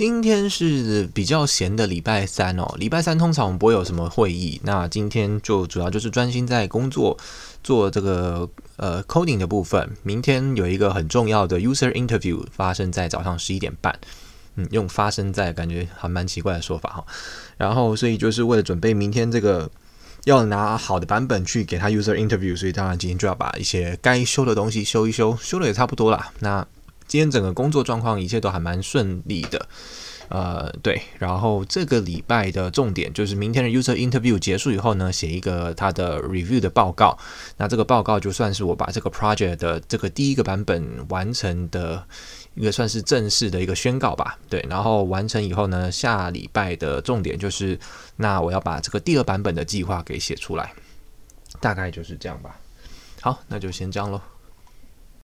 今天是比较闲的礼拜三哦。礼拜三通常我们不会有什么会议，那今天就主要就是专心在工作，做这个呃 coding 的部分。明天有一个很重要的 user interview 发生在早上十一点半。嗯，用发生在感觉还蛮奇怪的说法哈。然后所以就是为了准备明天这个要拿好的版本去给他 user interview，所以当然今天就要把一些该修的东西修一修，修的也差不多啦。那今天整个工作状况一切都还蛮顺利的，呃，对。然后这个礼拜的重点就是明天的 user interview 结束以后呢，写一个他的 review 的报告。那这个报告就算是我把这个 project 的这个第一个版本完成的一个算是正式的一个宣告吧。对，然后完成以后呢，下礼拜的重点就是，那我要把这个第二版本的计划给写出来，大概就是这样吧。好，那就先这样喽。